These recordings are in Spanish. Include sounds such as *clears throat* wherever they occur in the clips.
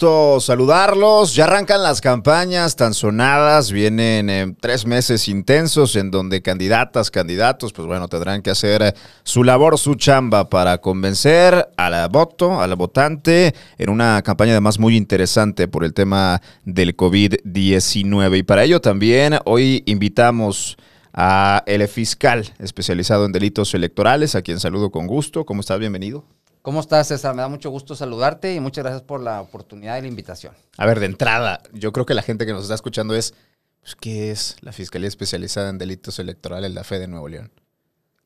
saludarlos. Ya arrancan las campañas tan sonadas, vienen eh, tres meses intensos en donde candidatas, candidatos, pues bueno, tendrán que hacer eh, su labor, su chamba para convencer a la voto, a la votante, en una campaña además muy interesante por el tema del COVID-19. Y para ello también hoy invitamos a el fiscal especializado en delitos electorales, a quien saludo con gusto. ¿Cómo estás? Bienvenido. ¿Cómo estás, César? Me da mucho gusto saludarte y muchas gracias por la oportunidad y la invitación. A ver, de entrada, yo creo que la gente que nos está escuchando es, pues, ¿qué es la Fiscalía Especializada en Delitos Electorales, la FE de Nuevo León?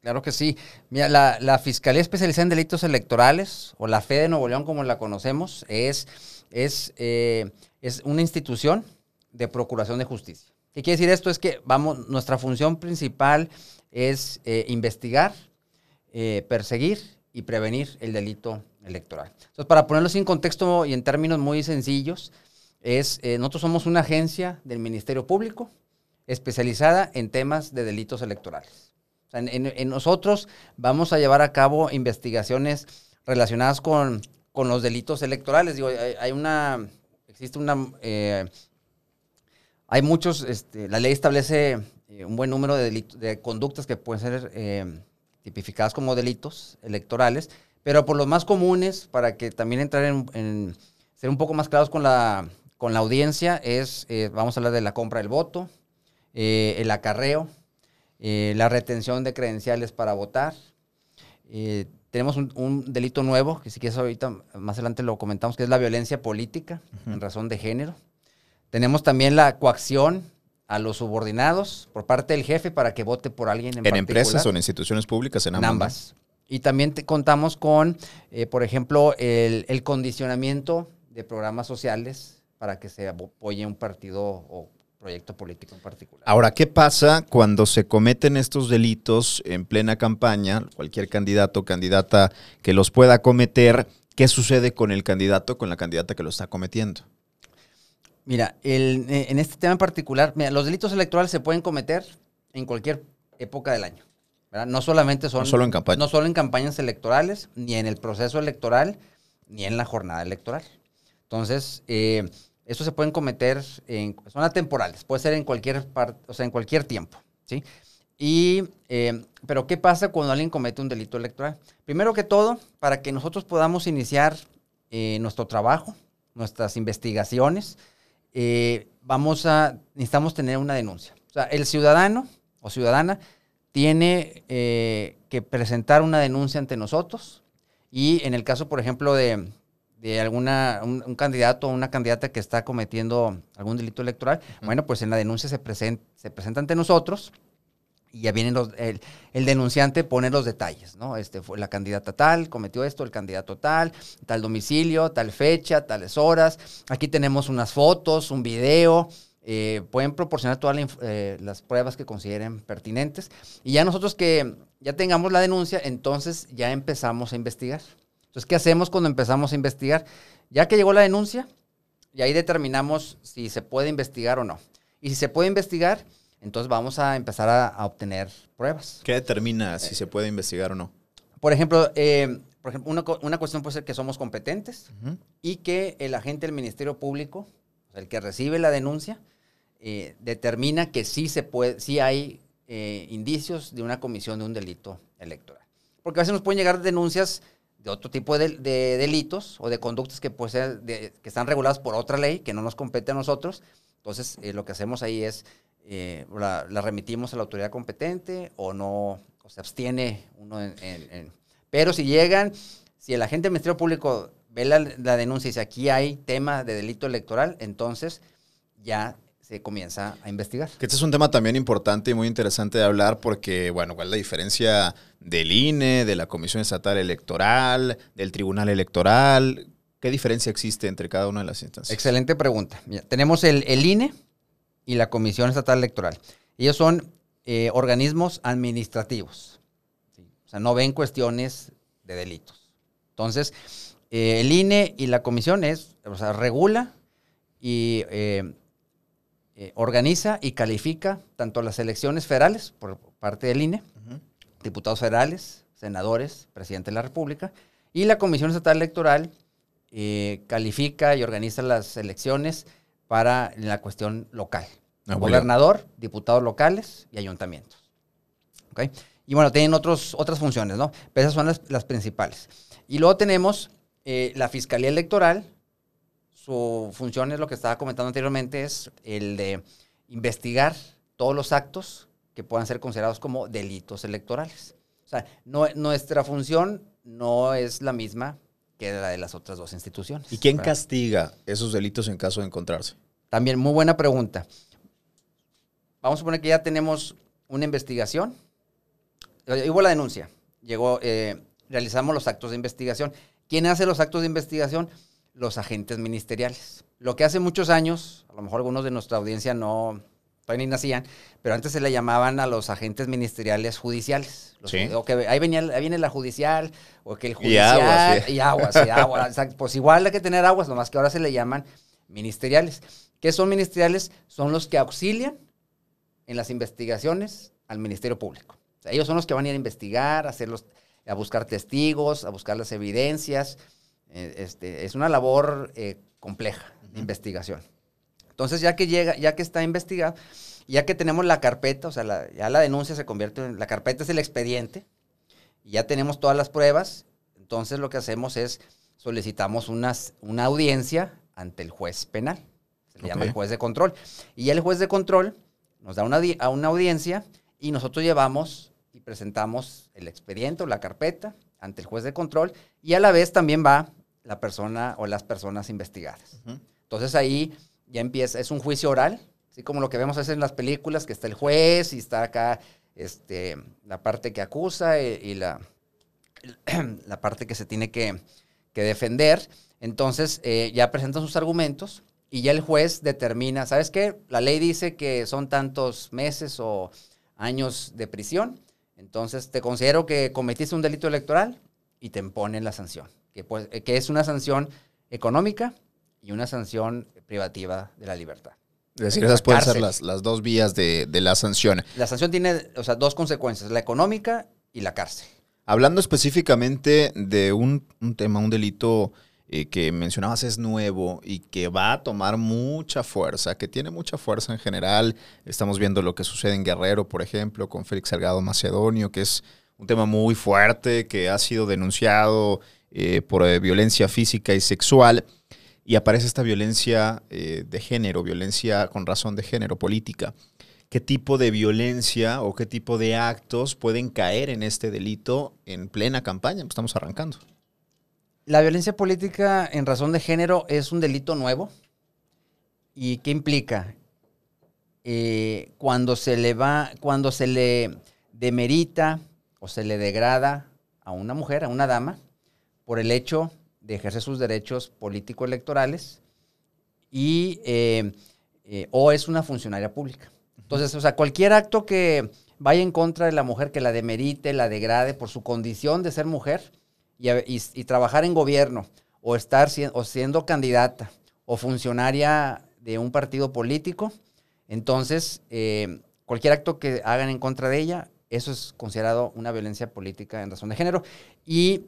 Claro que sí. Mira, la, Fiscalía Especializada en Delitos Electorales, o la FE de Nuevo León como la conocemos, es, es, eh, es una institución de procuración de justicia. ¿Qué quiere decir esto? Es que vamos, nuestra función principal es eh, investigar, eh, perseguir y prevenir el delito electoral. Entonces, para ponerlo en contexto y en términos muy sencillos, es, eh, nosotros somos una agencia del Ministerio Público especializada en temas de delitos electorales. En, nosotros vamos a llevar a cabo investigaciones relacionadas con, con los delitos electorales. Digo, hay, una, existe una hay muchos, este, la ley establece eh, un buen número de, de conductas que pueden ser eh, tipificadas como delitos electorales, pero por los más comunes, para que también entrar en, ser un poco más claros con la, con la audiencia, es, eh, vamos a hablar de la compra del voto, el acarreo, la retención de credenciales para votar. tenemos un, delito nuevo, que si quieres ahorita más adelante lo comentamos, que es la violencia política en razón de género. Tenemos también la coacción a los subordinados por parte del jefe para que vote por alguien en, ¿En empresas o en instituciones públicas? En ambas. Y también contamos con, eh, por ejemplo, el, condicionamiento de programas sociales para que se apoye un partido o proyecto político en particular. Ahora, ¿qué pasa cuando se cometen estos delitos en plena campaña? Cualquier candidato o candidata que los pueda cometer, ¿qué sucede con el candidato o con la candidata que lo está cometiendo? Mira, eh, en este tema en particular, mira, los delitos electorales se pueden cometer en cualquier época del año. No solamente son. No solo en campañas. No solo en campañas electorales, ni en el proceso electoral, ni en la jornada electoral. Entonces, eh, eso se pueden cometer en. Son atemporales, puede ser en cualquier parte, o sea, en cualquier tiempo. ¿sí? Y, eh, pero, ¿qué pasa cuando alguien comete un delito electoral? Primero que todo, para que nosotros podamos iniciar nuestro trabajo, nuestras investigaciones, eh, vamos a, necesitamos tener una denuncia. O sea, el ciudadano o ciudadana tiene eh, que presentar una denuncia ante nosotros y en el caso, por ejemplo, de, de alguna, un, candidato o una candidata que está cometiendo algún delito electoral, bueno, pues en la denuncia se, se presenta ante nosotros y ya vienen los, el, denunciante pone los detalles, ¿no? Este fue la candidata tal, cometió esto, el candidato tal, tal domicilio, tal fecha, tales horas. Aquí tenemos unas fotos, un video. Eh, pueden proporcionar todas eh, las pruebas que consideren pertinentes. Y ya nosotros que ya tengamos la denuncia, entonces ya empezamos a investigar. Entonces, ¿qué hacemos cuando empezamos a investigar? Ya que llegó la denuncia, y ahí determinamos si se puede investigar o no. Y si se puede investigar, entonces vamos a empezar a, obtener pruebas. ¿Qué determina si se puede investigar o no? Por ejemplo, eh, por ejemplo una, cuestión puede ser que somos competentes y que el agente del Ministerio Público, el que recibe la denuncia, eh, determina que sí, se puede, sí hay eh, indicios de una comisión de un delito electoral. Porque a veces nos pueden llegar denuncias de otro tipo de, delitos o de conductas que, puede ser que están reguladas por otra ley que no nos compete a nosotros. Entonces, lo que hacemos ahí es eh, la, remitimos a la autoridad competente o no, o se abstiene uno en, Pero si llegan, si el agente del Ministerio Público ve la, denuncia y dice aquí hay tema de delito electoral, entonces ya se comienza a investigar. Que este es un tema también importante y muy interesante de hablar porque, bueno, ¿cuál es la diferencia del INE, de la Comisión Estatal Electoral, del Tribunal Electoral? ¿Qué diferencia existe entre cada una de las instancias? Excelente pregunta. tenemos el, el INE, y la Comisión Estatal Electoral. Ellos son eh, organismos administrativos. O sea, no ven cuestiones de delitos. Entonces, eh, el INE y la comisión es, o sea, regula y eh, organiza y califica tanto las elecciones federales por parte del INE, diputados federales, senadores, presidente de la República, y la Comisión Estatal Electoral califica y organiza las elecciones para la cuestión local. León. Gobernador, diputados locales y ayuntamientos. ¿Ok? Y bueno, tienen otros, otras funciones, ¿no? Pero esas son las, las principales. Y luego tenemos eh, la Fiscalía Electoral. Su función es lo que estaba comentando anteriormente, es el de investigar todos los actos que puedan ser considerados como delitos electorales. O sea, no- nuestra función no es la misma que la de las otras dos instituciones. ¿Y quién ¿verdad? castiga esos delitos en caso de encontrarse? También, muy buena pregunta. Vamos a suponer que ya tenemos una investigación. Eh, Hubo la denuncia. Llegó, eh, realizamos los actos de investigación. ¿Quién hace los actos de investigación? Los agentes ministeriales. Lo que hace muchos años, a lo mejor algunos de nuestra audiencia no, todavía ni nacían, pero antes se le llamaban a los agentes ministeriales judiciales. Los Sí. o que ahí, venía, ahí viene la judicial, o que el Y judicial. aguas, sí. Y aguas, sí, aguas. *laughs* Pues igual hay que tener aguas, nomás que ahora se le llaman ministeriales. ¿Qué son ministeriales? Son los que auxilian en las investigaciones al Ministerio Público. O sea, ellos son los que van a ir a investigar, a, hacer los- a buscar testigos, a buscar las evidencias. Eh, este, es una labor eh, compleja de investigación. Entonces, ya que llega, ya que está investigado, ya que tenemos la carpeta, o sea, la- ya la denuncia se convierte en, la carpeta es el expediente, y ya tenemos todas las pruebas, entonces lo que hacemos es solicitamos unas, una audiencia ante el juez penal, se le llama el juez de control, y el juez de control nos da una, a una audiencia y nosotros llevamos y presentamos el expediente o la carpeta ante el juez de control y a la vez también va la persona o las personas investigadas. Entonces ahí ya empieza, es un juicio oral, así como lo que vemos a veces en las películas, que está el juez y está acá este, la parte que acusa y, la, *clears throat* la parte que se tiene que, que defender. Entonces eh, ya presentan sus argumentos y ya el juez determina, ¿sabes qué? La ley dice que son tantos meses o años de prisión, entonces te considero que cometiste un delito electoral y te imponen la sanción, que, pues, que es una sanción económica y una sanción privativa de la libertad. Es decir, esas pueden ser las, las dos vías de, de la sanción. La sanción tiene, o sea, dos consecuencias, la económica y la cárcel. Hablando específicamente de un, un tema, un delito eh, que mencionabas es nuevo y que va a tomar mucha fuerza, que tiene mucha fuerza en general. Estamos viendo lo que sucede en Guerrero, por ejemplo, con Félix Salgado Macedonio, que es un tema muy fuerte, que ha sido denunciado eh, por eh, violencia física y sexual. Y aparece esta violencia eh, de género, violencia con razón de género, política. ¿Qué tipo de violencia o qué tipo de actos pueden caer en este delito en plena campaña? Pues Estamos arrancando. La violencia política en razón de género es un delito nuevo. ¿Y qué implica? Eh, cuando se le va, cuando se le demerita o se le degrada a una mujer, a una dama, por el hecho de ejercer sus derechos político-electorales y eh, eh, o es una funcionaria pública. Entonces, o sea, cualquier acto que vaya en contra de la mujer, que la demerite, la degrade por su condición de ser mujer y, trabajar en gobierno o estar o siendo candidata o funcionaria de un partido político, entonces eh, cualquier acto que hagan en contra de ella, eso es considerado una violencia política en razón de género. Y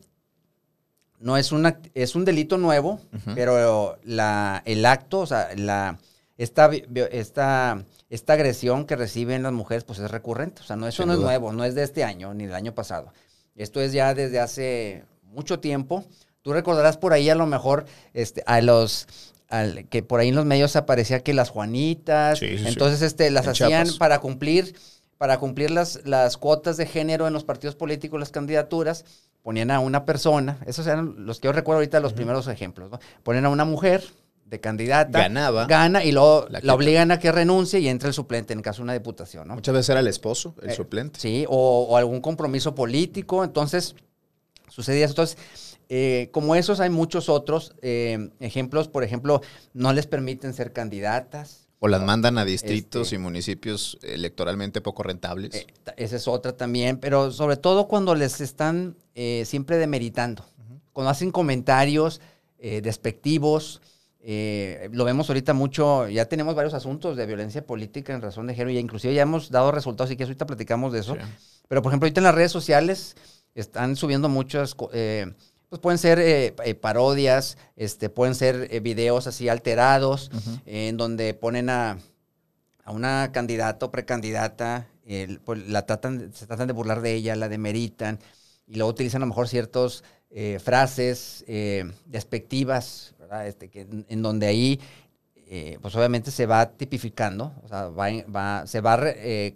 no es, una, es un delito nuevo, pero la, el acto, o sea, la, esta, esta, esta agresión que reciben las mujeres, pues es recurrente. O sea, no, eso Sin no es nuevo, no es de este año ni del año pasado. Esto es ya desde hace mucho tiempo. Tú recordarás por ahí a lo mejor este, a los al- que por ahí en los medios aparecía que las Juanitas, Sí, sí, sí. entonces este, las En hacían Chiapas. para cumplir para cumplir las, las cuotas de género en los partidos políticos, las candidaturas, ponían a una persona, esos eran los que yo recuerdo ahorita los primeros ejemplos, ¿no? Ponían a una mujer de candidata, Ganaba. gana y luego La obligan a que renuncie y entre el suplente en caso de una diputación, ¿no? Muchas veces era el esposo, el Eh, suplente. Sí, o, o algún compromiso político. Entonces, sucedía eso. Entonces, eh, como esos hay muchos otros eh, ejemplos. Por ejemplo, no les permiten ser candidatas. O las mandan a distritos Este- y municipios electoralmente poco rentables. Eh, esa es otra también, pero sobre todo cuando les están eh, siempre demeritando. Cuando hacen comentarios eh, despectivos. eh, lo vemos ahorita mucho, ya tenemos varios asuntos de violencia política en razón de género, y inclusive ya hemos dado resultados, y que ahorita platicamos de eso. Sí. Pero, por ejemplo, ahorita en las redes sociales están subiendo muchos co- eh, pues pueden ser eh, eh, parodias, este, pueden ser eh, videos así alterados, en donde ponen a, a una candidata o precandidata, pues, la tratan, se tratan de burlar de ella, la demeritan, y luego utilizan a lo mejor ciertas frases despectivas, ¿verdad? Este, que, en donde ahí pues obviamente se va tipificando, o sea, va, va, se va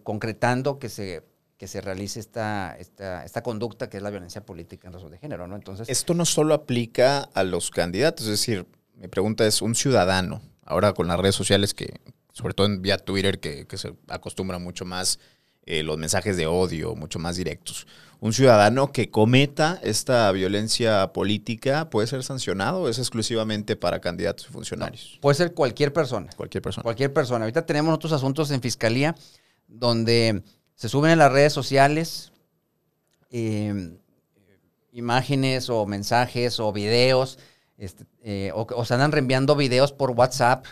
concretando que se que se realice esta, esta, esta conducta que es la violencia política en razón de género, ¿no? Entonces... Esto no solo aplica a los candidatos, es decir, mi pregunta es, un ciudadano, ahora con las redes sociales que, sobre todo en vía Twitter, que, se acostumbra mucho más eh, los mensajes de odio, mucho más directos. ¿Un ciudadano que cometa esta violencia política puede ser sancionado o es exclusivamente para candidatos y funcionarios? puede ser cualquier persona. Cualquier persona. Cualquier persona. Ahorita tenemos otros asuntos en fiscalía donde se suben en las redes sociales em, imágenes o mensajes o videos, este, eh, o, se andan reenviando videos por WhatsApp.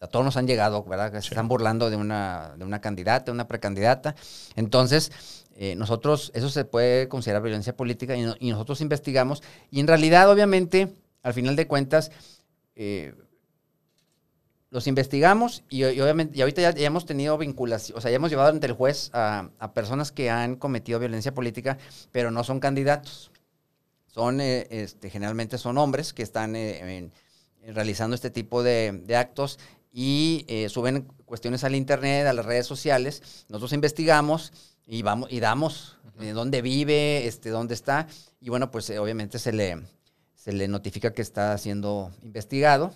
A, todos nos han llegado, ¿verdad? se están burlando de una, de una candidata, de una precandidata. Entonces, eh, nosotros, eso se puede considerar violencia política y, nosotros investigamos. Y en realidad, obviamente, al final de cuentas, eh, los investigamos y, obviamente, y ahorita ya, hemos tenido vinculación, o sea, ya hemos llevado ante el juez a, personas que han cometido violencia política, pero no son candidatos. Son, eh, este, generalmente son hombres que están eh, realizando este tipo de, actos y eh, suben cuestiones al internet, a las redes sociales. Nosotros investigamos y vamos y damos dónde vive, este, dónde está y bueno, pues obviamente se le se le notifica que está siendo investigado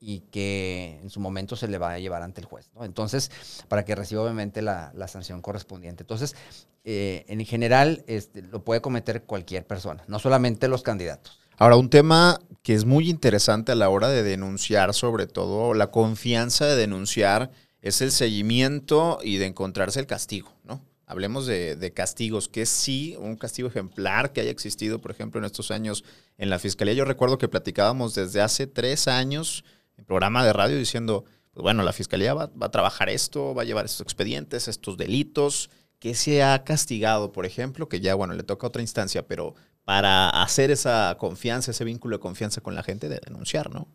y que en su momento se le va a llevar ante el juez. Entonces, para que reciba obviamente la, sanción correspondiente. Entonces, eh, en general, este, lo puede cometer cualquier persona, no solamente los candidatos. Ahora, un tema que es muy interesante a la hora de denunciar, sobre todo la confianza de denunciar, es el seguimiento y de encontrarse el castigo, ¿no? Hablemos de, castigos, que sí, un castigo ejemplar que haya existido, por ejemplo, en estos años en la Fiscalía. Yo recuerdo que platicábamos desde hace tres años en programa de radio diciendo, pues bueno, la fiscalía va, a trabajar esto, va a llevar estos expedientes, estos delitos, que se ha castigado, por ejemplo, que ya, bueno, le toca otra instancia, pero para hacer esa confianza, ese vínculo de confianza con la gente, de denunciar, ¿no?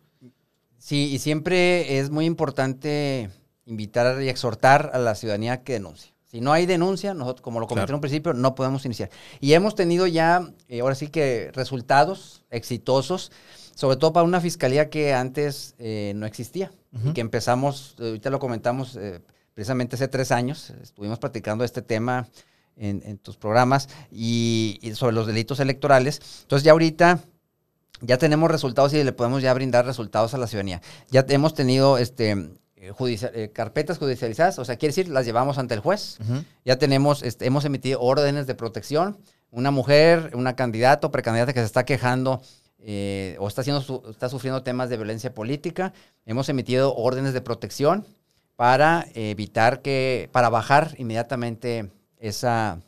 Sí, y siempre es muy importante invitar y exhortar a la ciudadanía que denuncie. Si no hay denuncia, nosotros, como lo comenté en un principio, no podemos iniciar. Y hemos tenido ya, eh, ahora sí que resultados exitosos sobre todo para una fiscalía que antes eh, no existía y que empezamos, ahorita lo comentamos eh, precisamente hace tres años, estuvimos platicando este tema en, tus programas y, sobre los delitos electorales. Entonces ya ahorita ya tenemos resultados y le podemos ya brindar resultados a la ciudadanía. Ya hemos tenido este, eh, carpetas judicializadas, o sea, quiere decir, las llevamos ante el juez. Ya tenemos, este, hemos emitido órdenes de protección. Una mujer, una candidata o precandidata que se está quejando eh, o está, haciendo está sufriendo temas de violencia política. Hemos emitido órdenes de protección para evitar que, para bajar inmediatamente esa,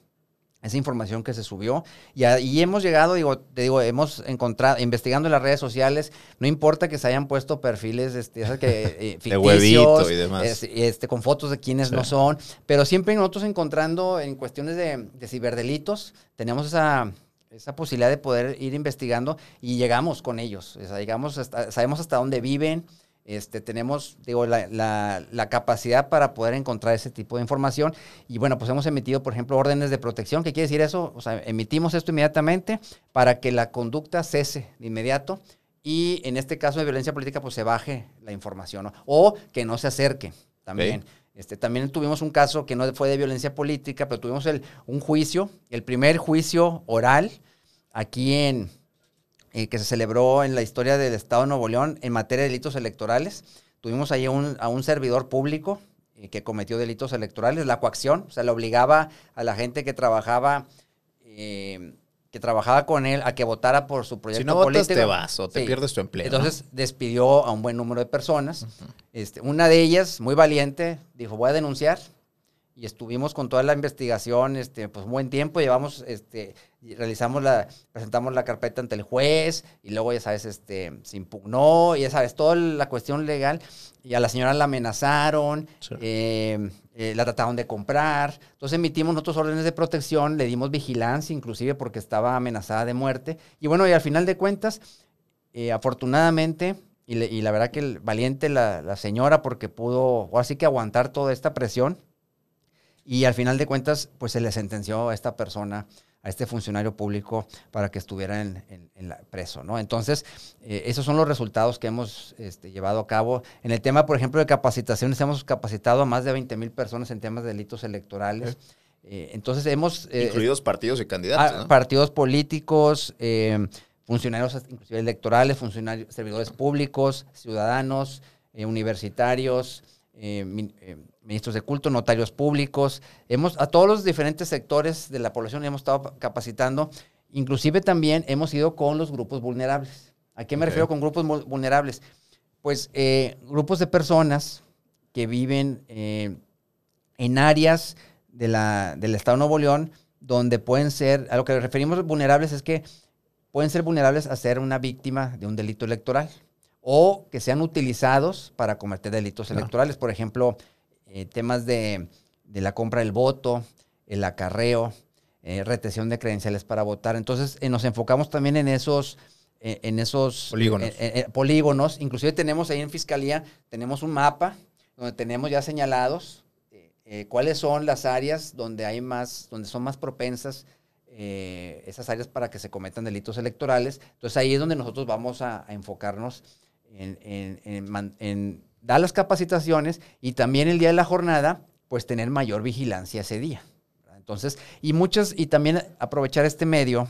esa información que se subió. Y, y, hemos llegado, digo, te digo, hemos encontrado, investigando en las redes sociales, no importa que se hayan puesto perfiles este, que, *laughs* eh, ficticios, y demás. Este, con fotos de quienes no son, pero siempre nosotros encontrando en cuestiones de, de ciberdelitos, tenemos esa esa posibilidad de poder ir investigando y llegamos con ellos. O sea, llegamos sabemos hasta dónde viven, este, tenemos digo, la, capacidad para poder encontrar ese tipo de información. Y bueno, pues hemos emitido, por ejemplo, órdenes de protección. ¿Qué quiere decir eso? O sea, emitimos esto inmediatamente para que la conducta cese de inmediato y en este caso de violencia política, pues se baje la información o que no se acerque también. Este, también tuvimos un caso que no fue de violencia política, pero tuvimos el, un juicio, el primer juicio oral aquí en, eh, que se celebró en la historia del Estado de Nuevo León en materia de delitos electorales. Tuvimos ahí a un servidor público eh, que cometió delitos electorales, la coacción, o sea, le obligaba a la gente que trabajaba... Eh, que trabajaba con él a que votara por su proyecto si no político. te vas o te pierdes tu empleo. Entonces despidió a un buen número de personas. este, una de ellas, muy valiente, dijo, voy a denunciar. y estuvimos con toda la investigación, este, pues un buen tiempo, llevamos, este, realizamos la, presentamos la carpeta ante el juez, y luego, ya sabes, este, se impugnó, y ya sabes, toda la cuestión legal, y a la señora la amenazaron, eh, eh, la trataron de comprar, entonces emitimos nosotros órdenes de protección, le dimos vigilancia, inclusive porque estaba amenazada de muerte, y bueno, y al final de cuentas, eh, afortunadamente, y, la verdad que valiente la, la señora porque pudo, o así que aguantar toda esta presión, y al final de cuentas, pues se le sentenció a esta persona, a este funcionario público, para que estuviera en, la preso, ¿no? Entonces, eh, esos son los resultados que hemos este, llevado a cabo. En el tema, por ejemplo, de capacitaciones, hemos capacitado a más de 20 mil personas en temas de delitos electorales. Eh, entonces, hemos... Eh, Incluidos partidos y candidatos, ¿no? Partidos políticos, funcionarios inclusive electorales, funcionarios, servidores públicos, ciudadanos, universitarios, ministros de culto, notarios públicos, hemos, a todos los diferentes sectores de la población hemos estado capacitando, inclusive también hemos ido con los grupos vulnerables. ¿A qué me refiero con grupos vulnerables? Pues eh, grupos de personas que viven eh, en áreas de la, del Estado de Nuevo León donde pueden ser, a lo que referimos vulnerables es que pueden ser vulnerables a ser una víctima de un delito electoral o que sean utilizados para cometer delitos electorales. Por ejemplo, eh, temas de, la compra del voto, el acarreo, eh, retención de credenciales para votar. Entonces, eh, nos enfocamos también en esos, en esos polígonos. polígonos. Inclusive tenemos ahí en Fiscalía, tenemos un mapa donde tenemos ya señalados cuáles son las áreas donde hay más, donde son más propensas esas áreas para que se cometan delitos electorales. Entonces ahí es donde nosotros vamos a, enfocarnos en, en dar las capacitaciones y también el día de la jornada, pues tener mayor vigilancia ese día. Entonces, y muchas, y también aprovechar este medio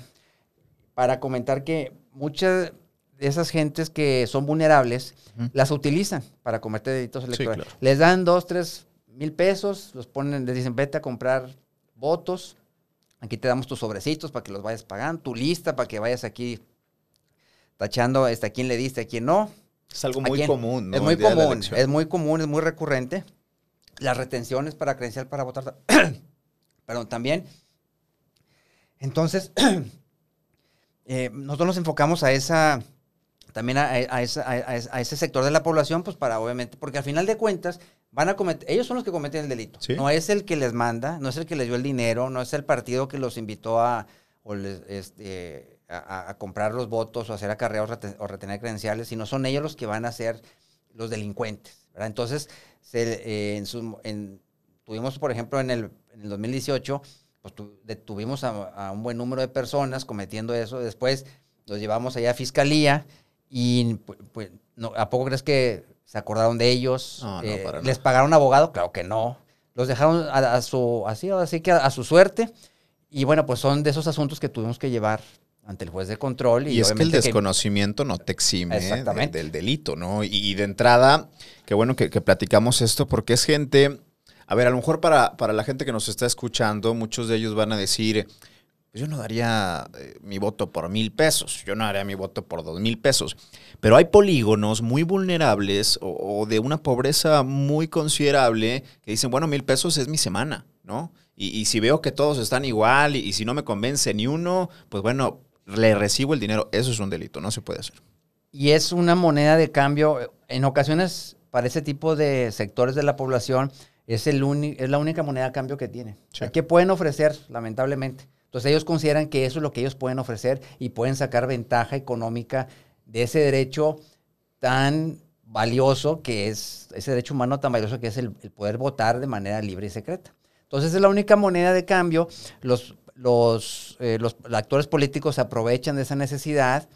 para comentar que muchas de esas gentes que son vulnerables las utilizan para cometer delitos electorales. Les dan dos, tres mil pesos, los ponen, les dicen, vete a comprar votos, aquí te damos tus sobrecitos para que los vayas pagando, tu lista para que vayas aquí tachando este, a quién le diste, a quién no es algo muy común, ¿no? Es muy común, es muy común, es muy recurrente. Las retenciones para credencial para votar. *coughs* Perdón, también. Entonces, *coughs* eh, nosotros nos enfocamos a esa, también a, ese sector de la población, pues para obviamente, porque al final de cuentas, van a cometer, ellos son los que cometen el delito. No es el que les manda, no es el que les dio el dinero, no es el partido que los invitó a, o les, este, a, comprar los votos o hacer acarreos o retener credenciales, sino son ellos los que van a ser los delincuentes. Entonces, eh, en tuvimos, por ejemplo, en el, en el 2018, pues detuvimos a, un buen número de personas cometiendo eso. Después los llevamos allá a fiscalía y, pues, no, ¿a poco crees que se acordaron de ellos? Eh, ¿Les pagaron abogado? Claro que no. Los dejaron a, su, así, así que a, su suerte. Y bueno, pues son de esos asuntos que tuvimos que llevar ante el juez de control. Y, es que el desconocimiento no te exime del, delito, ¿no? Y, de entrada, qué bueno que, platicamos esto porque es gente, a ver, a lo mejor para, para la gente que nos está escuchando, muchos de ellos van a decir, pues yo no daría eh, mi voto por mil pesos, yo no daría mi voto por dos mil pesos. Pero hay polígonos muy vulnerables o, de una pobreza muy considerable que dicen, bueno, mil pesos es mi semana, ¿no? Y, si veo que todos están igual y, si no me convence ni uno, pues bueno, le recibo el dinero, eso es un delito, no se puede hacer. Y es una moneda de cambio, en ocasiones para ese tipo de sectores de la población es, el es la única moneda de cambio que tiene. ¿Qué pueden ofrecer, lamentablemente? Entonces ellos consideran que eso es lo que ellos pueden ofrecer y pueden sacar ventaja económica de ese derecho tan valioso que es, ese derecho humano tan valioso que es el, el poder votar de manera libre y secreta. Entonces es la única moneda de cambio. Los los, eh, los actores políticos se aprovechan de esa necesidad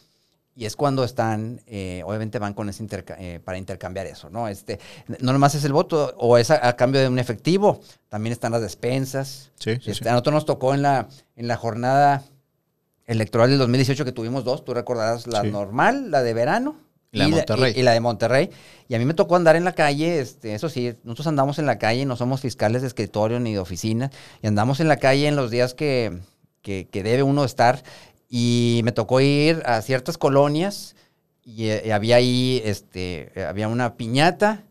y es cuando están, eh, obviamente van con ese eh, para intercambiar eso, ¿no? Este, no nomás es el voto o es a, cambio de un efectivo, también están las despensas. Sí, sí, este, A nosotros nos tocó en la, en la jornada electoral del 2018 que tuvimos dos, tú recordarás la normal, la de verano, y la, de Monterrey. y, la de Monterrey. Y a mí me tocó andar en la calle, este, eso sí, nosotros andamos en la calle, no somos fiscales de escritorio ni de oficina, y andamos en la calle en los días que, que, debe uno estar. Y me tocó ir a ciertas colonias y, eh, había ahí, este, había una piñata,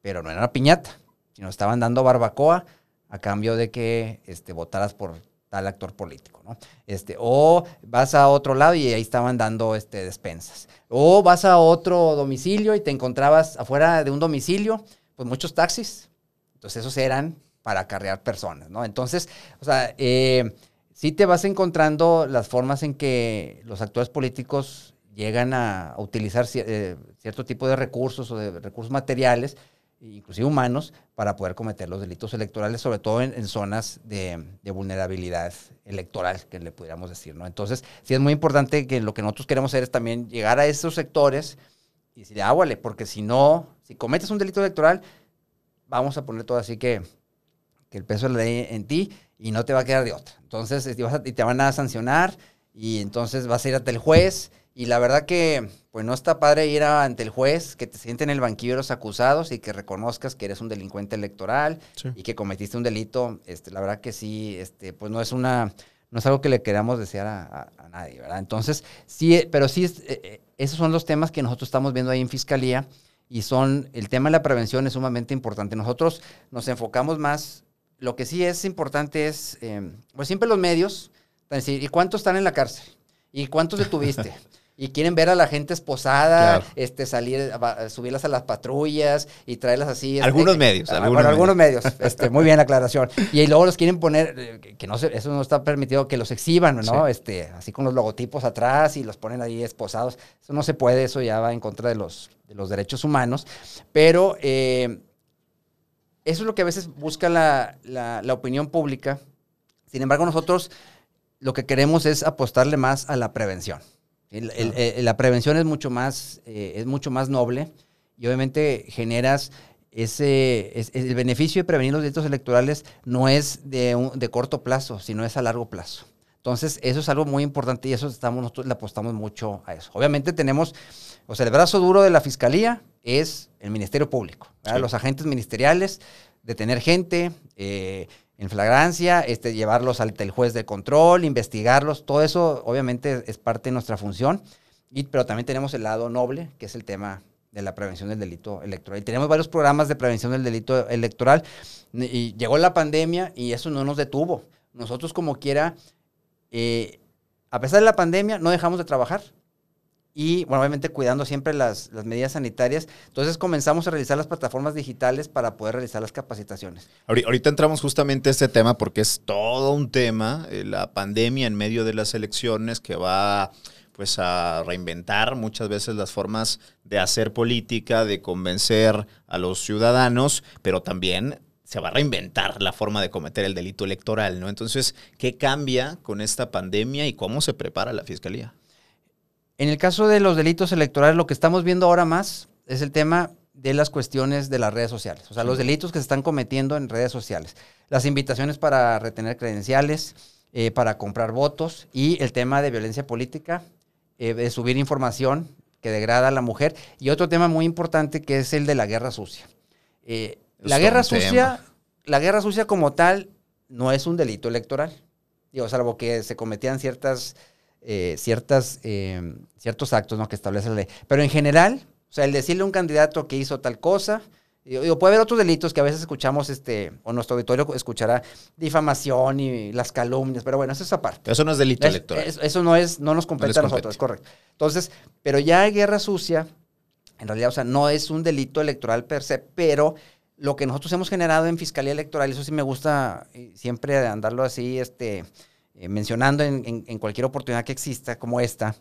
pero no era una piñata, sino estaban dando barbacoa a cambio de que este, votaras por tal actor político, ¿no? Este, o vas a otro lado y ahí estaban dando este, despensas. O vas a otro domicilio y te encontrabas afuera de un domicilio, pues muchos taxis. Entonces esos eran para acarrear personas, ¿no? Entonces, o sea, eh, sí te vas encontrando las formas en que los actores políticos llegan a, utilizar eh, cierto tipo de recursos o de recursos materiales inclusive humanos, para poder cometer los delitos electorales, sobre todo en, zonas de, vulnerabilidad electoral, que le pudiéramos decir, ¿no? Entonces, sí es muy importante que lo que nosotros queremos hacer es también llegar a esos sectores y decir, ah, porque si no, si cometes un delito electoral, vamos a poner todo así que, que el peso de la ley en ti y no te va a quedar de otra. Entonces, y te van a sancionar y entonces vas a ir ante el juez y la verdad que, pues no está padre ir ante el juez, que te sienten en el banquillo de los acusados y que reconozcas que eres un delincuente electoral y que cometiste un delito. Este, la verdad que sí, este, pues no es una, no es algo que le queramos desear a, nadie, ¿verdad? Entonces, sí, pero sí, eh, eh, esos son los temas que nosotros estamos viendo ahí en Fiscalía y son, el tema de la prevención es sumamente importante. Nosotros nos enfocamos más, lo que sí es importante es, eh, pues siempre los medios, decir, ¿y cuántos están en la cárcel? ¿Y cuántos detuviste? *laughs* y quieren ver a la gente esposada, este, salir, subirlas a las patrullas y traerlas así. Este, algunos medios. Ah, algunos bueno, algunos medios. este, muy bien la aclaración. Y luego los quieren poner, eh, que no se, eso no está permitido que los exhiban, ¿no? Este, así con los logotipos atrás y los ponen ahí esposados. Eso no se puede, eso ya va en contra de los, de los derechos humanos. Pero eh, eso es lo que a veces busca la, la, la opinión pública. Sin embargo, nosotros lo que queremos es apostarle más a la prevención. Eh, la prevención es mucho más, eh, es mucho más noble y obviamente generas ese, el beneficio de prevenir los delitos electorales no es de, de corto plazo, sino es a largo plazo. Entonces, eso es algo muy importante y eso estamos, nosotros le apostamos mucho a eso. Obviamente tenemos, o sea, el brazo duro de la fiscalía es el Ministerio Público, los agentes ministeriales, detener gente, eh, en flagrancia, este, llevarlos ante el juez de control, investigarlos, todo eso obviamente es parte de nuestra función, y, pero también tenemos el lado noble, que es el tema de la prevención del delito electoral. Y tenemos varios programas de prevención del delito electoral, y llegó la pandemia y eso no nos detuvo. Nosotros como quiera, eh, a pesar de la pandemia, no dejamos de trabajar y, bueno, obviamente cuidando siempre las, medidas sanitarias. Entonces comenzamos a realizar las plataformas digitales para poder realizar las capacitaciones. Ahorita entramos justamente a este tema porque es todo un tema, eh, la pandemia en medio de las elecciones que va pues a reinventar muchas veces las formas de hacer política, de convencer a los ciudadanos, pero también se va a reinventar la forma de cometer el delito electoral, ¿no? Entonces, ¿qué cambia con esta pandemia y cómo se prepara la fiscalía? En el caso de los delitos electorales, lo que estamos viendo ahora más es el tema de las cuestiones de las redes sociales, o sea, los delitos que se están cometiendo en redes sociales, las invitaciones para retener credenciales, eh, para comprar votos y el tema de violencia política, eh, de subir información que degrada a la mujer. Y otro tema muy importante que es el de la guerra sucia. Eh, la guerra sucia, la guerra sucia como tal no es un delito electoral, digo, salvo que se cometían ciertas eh, ciertas, eh, ciertos actos ¿no? que establece la ley. Pero en general, o sea, el decirle a un candidato que hizo tal cosa, digo, puede haber otros delitos que a veces escuchamos, este, o nuestro auditorio escuchará difamación y las calumnias, pero bueno, eso es aparte. Eso no es delito electoral. eso no es, no nos compete a nosotros, es correcto. Entonces, pero ya hay guerra sucia, en realidad, o sea, no es un delito electoral per se, pero lo que nosotros hemos generado en Fiscalía Electoral, eso sí me gusta siempre andarlo así, este, eh, mencionando en, cualquier oportunidad que exista como esta,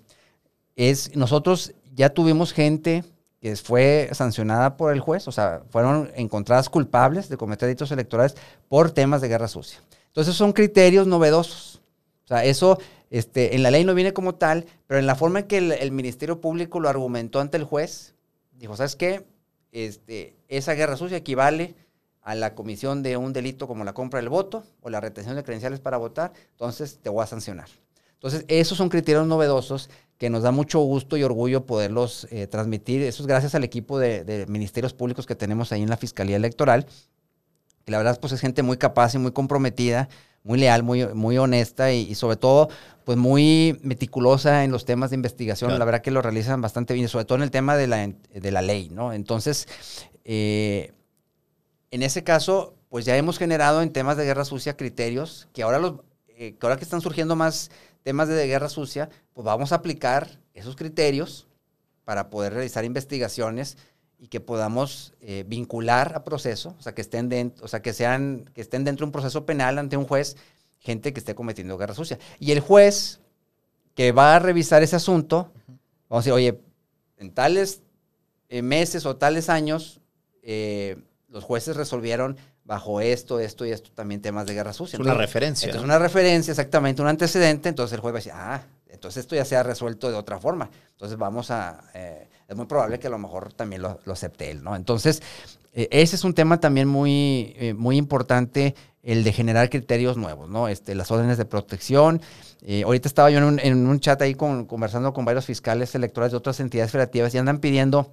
es nosotros ya tuvimos gente que fue sancionada por el juez, o sea, fueron encontradas culpables de cometer delitos electorales por temas de guerra sucia. Entonces son criterios novedosos. O sea, eso este, en la ley no viene como tal, pero en la forma en que el, Ministerio Público lo argumentó ante el juez, dijo, ¿sabes qué? Este, esa guerra sucia equivale a la comisión de un delito como la compra del voto o la retención de credenciales para votar, entonces te voy a sancionar. Entonces, esos son criterios novedosos que nos da mucho gusto y orgullo poderlos eh, transmitir. Eso es gracias al equipo de, ministerios públicos que tenemos ahí en la Fiscalía Electoral. Y la verdad, pues es gente muy capaz y muy comprometida, muy leal, muy, muy honesta y, sobre todo, pues muy meticulosa en los temas de investigación. La verdad que lo realizan bastante bien, sobre todo en el tema de la, de la ley, ¿no? Entonces, eh, en ese caso, pues ya hemos generado en temas de guerra sucia criterios que ahora, los, eh, que ahora que están surgiendo más temas de guerra sucia, pues vamos a aplicar esos criterios para poder realizar investigaciones y que podamos eh, vincular a proceso, o sea, que estén dentro, o sea, que sean, que estén dentro de un proceso penal ante un juez, gente que esté cometiendo guerra sucia. Y el juez que va a revisar ese asunto, vamos a decir, oye, en tales eh, meses o tales años, eh, los jueces resolvieron bajo esto, esto y esto también temas de guerra sucia. Es una referencia. Es una referencia, exactamente, un antecedente, entonces el juez va a decir, ah, entonces esto ya se ha resuelto de otra forma. Entonces vamos a, eh, es muy probable que a lo mejor también lo, acepte él, ¿no? Entonces, eh, ese es un tema también muy, eh, muy importante, el de generar criterios nuevos, ¿no? Este, las órdenes de protección. ahorita estaba yo en un, en un chat ahí con, conversando con varios fiscales electorales de otras entidades federativas y andan pidiendo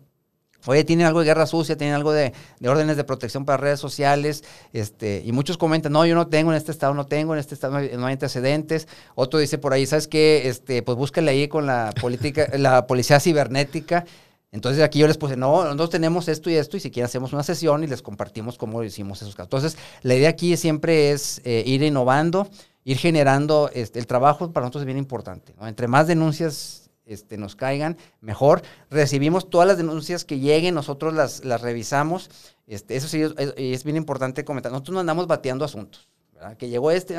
Oye, tienen algo de guerra sucia, tienen algo de, órdenes de protección para redes sociales, este, y muchos comentan, no, yo no tengo, en este estado no tengo, en este estado no hay, antecedentes. Otro dice por ahí, ¿sabes qué? Este, pues búsquenle ahí con la política, *laughs* la policía cibernética. Entonces aquí yo les puse, no, nosotros tenemos esto y esto, y si quieren hacemos una sesión y les compartimos cómo hicimos esos casos. Entonces, la idea aquí siempre es eh, ir innovando, ir generando, este, el trabajo para nosotros es bien importante. Entre más denuncias este, nos caigan, mejor. Recibimos todas las denuncias que lleguen, nosotros las, las revisamos. Este, eso sí es, bien importante comentar. Nosotros no andamos bateando asuntos. Que llegó este,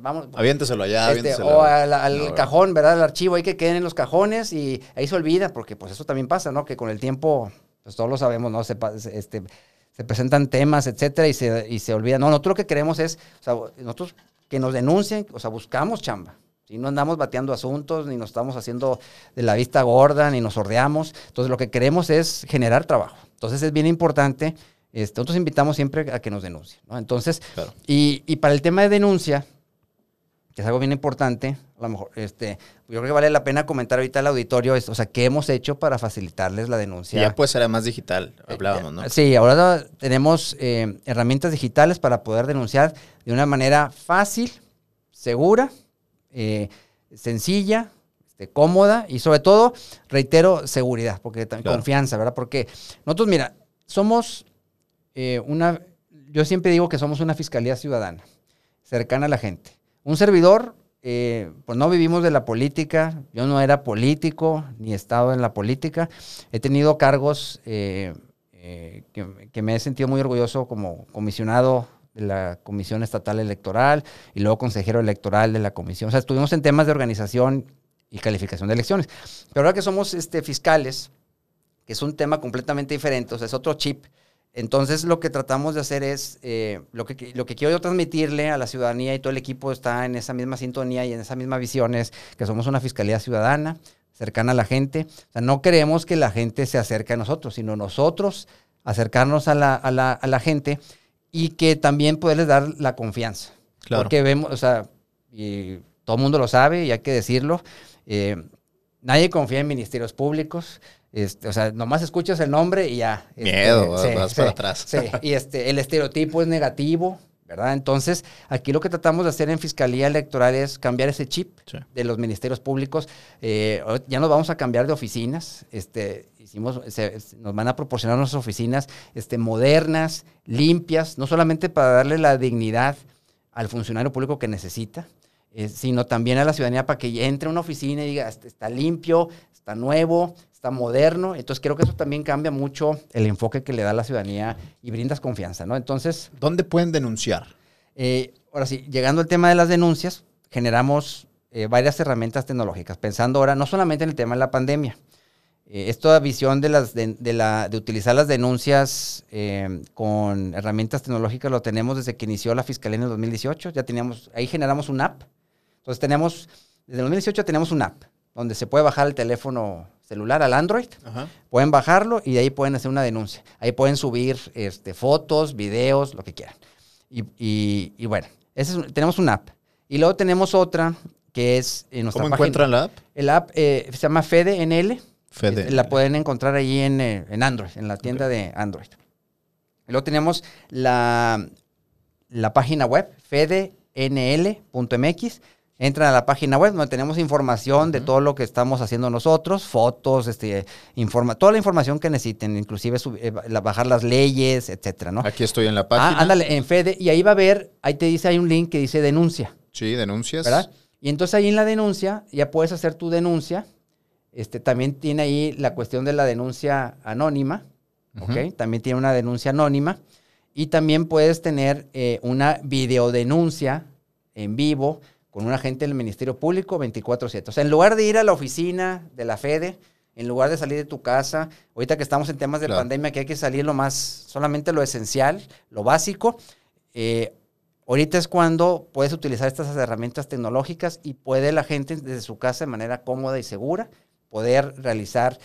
vamos. Aviénteselo allá, este, O al, cajón, ¿verdad? Al archivo, hay que queden en los cajones y ahí se olvida, porque pues eso también pasa, ¿no? Que con el tiempo, pues todos lo sabemos, ¿no? Se, este, se presentan temas, etcétera, y se, y se olvida. No, nosotros lo que queremos es, o sea, nosotros que nos denuncien, o sea, buscamos chamba. Si no andamos bateando asuntos, ni nos estamos haciendo de la vista gorda, ni nos sordeamos. Entonces, lo que queremos es generar trabajo. Entonces, es bien importante. Este, nosotros invitamos siempre a que nos denuncien. ¿no? Entonces, y, y, para el tema de denuncia, que es algo bien importante, a lo mejor, este, yo creo que vale la pena comentar ahorita al auditorio, esto, o sea, qué hemos hecho para facilitarles la denuncia. ya puede ser más digital, hablábamos, ¿no? Sí, ahora tenemos eh, herramientas digitales para poder denunciar de una manera fácil, segura eh, sencilla, este, cómoda y sobre todo, reitero, seguridad, porque confianza, ¿verdad? Porque nosotros, mira, somos eh, una, yo siempre digo que somos una fiscalía ciudadana, cercana a la gente. Un servidor, eh, pues no vivimos de la política, yo no era político, ni he estado en la política, he tenido cargos que, que me he sentido muy orgulloso como comisionado de la Comisión Estatal Electoral y luego consejero electoral de la comisión. O sea, estuvimos en temas de organización y calificación de elecciones. Pero ahora que somos este, fiscales, que es un tema completamente diferente, o sea, es otro chip, entonces lo que tratamos de hacer es, eh, lo, que, lo que quiero yo transmitirle a la ciudadanía y todo el equipo está en esa misma sintonía y en esa misma visión es que somos una fiscalía ciudadana, cercana a la gente. O sea, no queremos que la gente se acerque a nosotros, sino nosotros acercarnos a la, a la, a la gente y que también poderles dar la confianza. Claro. Porque vemos, o sea, y todo el mundo lo sabe y hay que decirlo, eh, nadie confía en ministerios públicos. Este, o sea, nomás escuchas el nombre y ya. Este, Miedo, vas para atrás. Sí, y este, el estereotipo es negativo, ¿verdad? Entonces, aquí lo que tratamos de hacer en Fiscalía Electoral es cambiar ese chip de los ministerios públicos. Eh, ya nos vamos a cambiar de oficinas. Este, hicimos, nos van a proporcionar nuestras oficinas este, modernas, limpias, no solamente para darle la dignidad al funcionario público que necesita, eh, sino también a la ciudadanía para que entre a una oficina y diga, este, está limpio, está nuevo, está moderno. Entonces creo que eso también cambia mucho el enfoque que le da la ciudadanía y brindas confianza, ¿no? Entonces... ¿Dónde pueden denunciar? Eh, ahora sí, llegando al tema de las denuncias, generamos eh, varias herramientas tecnológicas, pensando ahora no solamente en el tema de la pandemia, eh, esta visión de, las, de, la, de utilizar las denuncias con herramientas tecnológicas lo tenemos desde que inició la Fiscalía en el 2018. Ya teníamos, ahí generamos un app. Entonces tenemos, desde el 2018 tenemos un app donde se puede bajar el teléfono celular al Android. Pueden bajarlo y de ahí pueden hacer una denuncia. Ahí pueden subir este, fotos, videos, lo que quieran. Y, y, bueno, tenemos una app. Y luego tenemos otra que es en nuestra ¿Cómo encuentran la app? El app eh, se llama FedeNL. La pueden encontrar ahí eh, en, Android, en la tienda de Android. luego tenemos la, la página web, fedenl.mx. entran a la página web donde tenemos información de todo lo que estamos haciendo nosotros, fotos, este, informa, toda la información que necesiten, inclusive eh, bajar las leyes, etcétera, ¿no? Aquí estoy en la página. Ah, ándale, en Fede, y ahí va a ver, ahí te dice, hay un link que dice denuncia. Sí, denuncias. ¿Verdad? Y entonces ahí en la denuncia ya puedes hacer tu denuncia. Este, también tiene ahí la cuestión de la denuncia anónima, ¿ok? También tiene una denuncia anónima. Y también puedes tener eh, una videodenuncia en vivo con un agente del Ministerio Público 24/7. O sea, en lugar de ir a la oficina de la FEDE, en lugar de salir de tu casa, ahorita que estamos en temas de pandemia, que hay que salir lo más, solamente lo esencial, lo básico, eh, ahorita es cuando puedes utilizar estas herramientas tecnológicas y puede la gente desde su casa de manera cómoda y segura poder realizar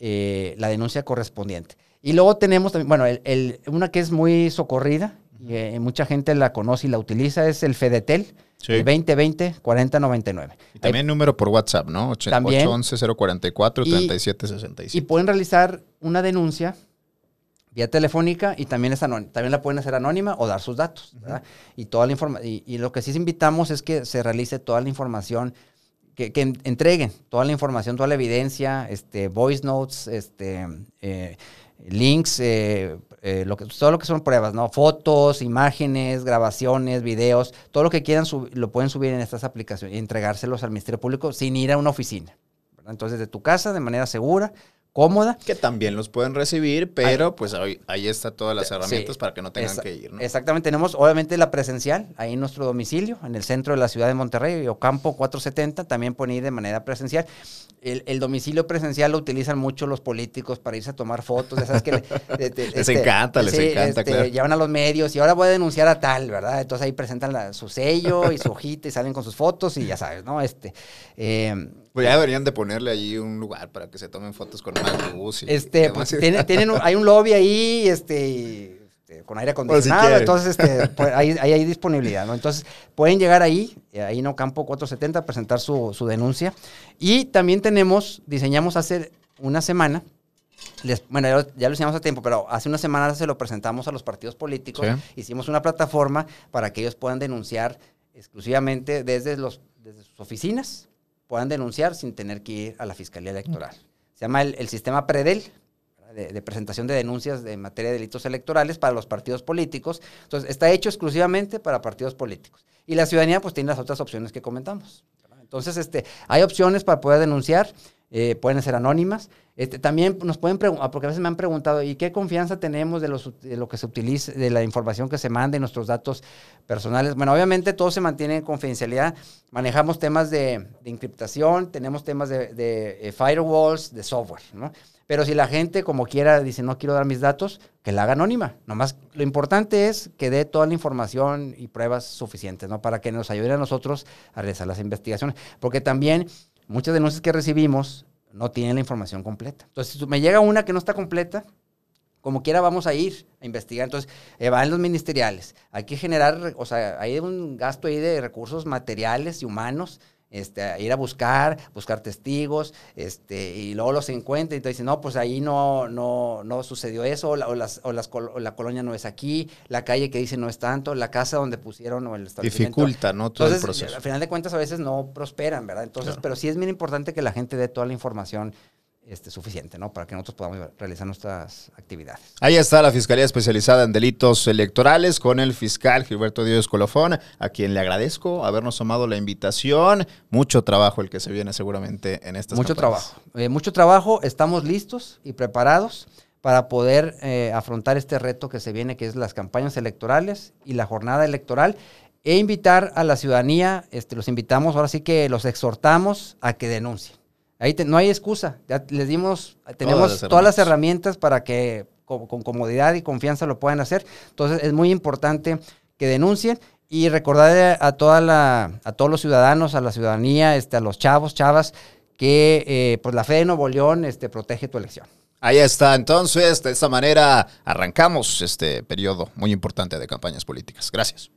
eh, la denuncia correspondiente. Y luego tenemos también, bueno, el, una que es muy socorrida, y, eh, mucha gente la conoce y la utiliza, es el FEDETEL, Sí. 2020-4099. Y también número por WhatsApp, ¿no? 811-044-3765. Y pueden realizar una denuncia vía telefónica y también es anónima. También la pueden hacer anónima o dar sus datos, ¿verdad? Y toda la información. Y, lo que sí invitamos es que se realice toda la información, que, entreguen toda la información, toda la evidencia, este, voice notes, este, eh, links, eh, eh, lo que, todo lo que son pruebas, ¿no? Fotos, imágenes, grabaciones, videos, todo lo que quieran lo pueden subir en estas aplicaciones y entregárselos al Ministerio Público sin ir a una oficina. Entonces, de tu casa, de manera segura, cómoda. Que también los pueden recibir, pero pues ahí, ahí está todas las herramientas para que no tengan que ir. ¿no? Exactamente, tenemos obviamente la presencial ahí en nuestro domicilio, en el centro de la ciudad de Monterrey, Ocampo 470, también pueden ir de manera presencial. El, domicilio presencial lo utilizan mucho los políticos para irse a tomar fotos, ya sabes que *laughs* les este, encanta, les encanta, este, claro. Llevan a los medios y ahora voy a denunciar a tal, ¿verdad? Entonces ahí presentan su sello y su *laughs* hojita y salen con sus fotos y ya sabes, ¿no? Este, eh, pues ya deberían de ponerle ahí un lugar para que se tomen fotos con más Y este, pues, tienen, hay un lobby ahí, este, este con aire acondicionado, entonces este, *laughs* pues, ahí, hay disponibilidad, ¿no? Entonces pueden llegar ahí, ahí en Ocampo 470, a presentar su, denuncia. Y también tenemos, diseñamos hace una semana, bueno, ya lo, hicimos a tiempo, pero hace una semana se lo presentamos a los partidos políticos. Hicimos una plataforma para que ellos puedan denunciar exclusivamente desde, los, desde sus oficinas puedan denunciar sin tener que ir a la Fiscalía Electoral. Se llama el, sistema PREDEL, de, presentación de denuncias de materia de delitos electorales para los partidos políticos. Entonces, está hecho exclusivamente para partidos políticos. Y la ciudadanía, pues, tiene las otras opciones que comentamos. Entonces, este, hay opciones para poder denunciar, eh, pueden ser anónimas. Este, también nos pueden preguntar, porque a veces me han preguntado, ¿y qué confianza tenemos de, lo que se utiliza, de la información que se manda y nuestros datos personales? Bueno, obviamente todo se mantiene en confidencialidad. Manejamos temas de, encriptación, tenemos temas de, de, eh, firewalls, de software, ¿no? Pero si la gente, como quiera, dice, no quiero dar mis datos, que la haga anónima. Nomás, lo importante es que dé toda la información y pruebas suficientes, ¿no? Para que nos ayude a nosotros a realizar las investigaciones. Porque también muchas denuncias que recibimos no tienen la información completa. Entonces, si me llega una que no está completa, como quiera vamos a ir a investigar. Entonces, eh, van los ministeriales. Hay que generar, o sea, hay un gasto ahí de recursos materiales y humanos este, ir a buscar, buscar testigos, este, y luego los encuentra y te dicen, no, pues ahí no, no, no sucedió eso, o, la colonia no es aquí, la calle que dice no es tanto, la casa donde pusieron o el establecimiento. Dificulta, ¿no? Todo el proceso. Al final de cuentas a veces no prosperan, ¿verdad? Entonces, pero sí es bien importante que la gente dé toda la información este, suficiente, ¿no? Para que nosotros podamos realizar nuestras actividades. Ahí está la Fiscalía Especializada en Delitos Electorales con el fiscal Gilberto Díaz Colofón, a quien le agradezco habernos tomado la invitación. Mucho trabajo el que se viene seguramente en estas Mucho trabajo. Eh, mucho trabajo. Estamos listos y preparados para poder eh, afrontar este reto que se viene, que es las campañas electorales y la jornada electoral e invitar a la ciudadanía, este, los invitamos, ahora sí que los exhortamos a que denuncien. Ahí no hay excusa. Ya les dimos, tenemos todas las, herramientas para que con, comodidad y confianza lo puedan hacer. Entonces es muy importante que denuncien y recordar a toda la, a todos los ciudadanos, a la ciudadanía, este, a los chavos, chavas, que eh, pues la fe de Nuevo León este, protege tu elección. Ahí está, entonces, de esta manera arrancamos este periodo muy importante de campañas políticas. Gracias.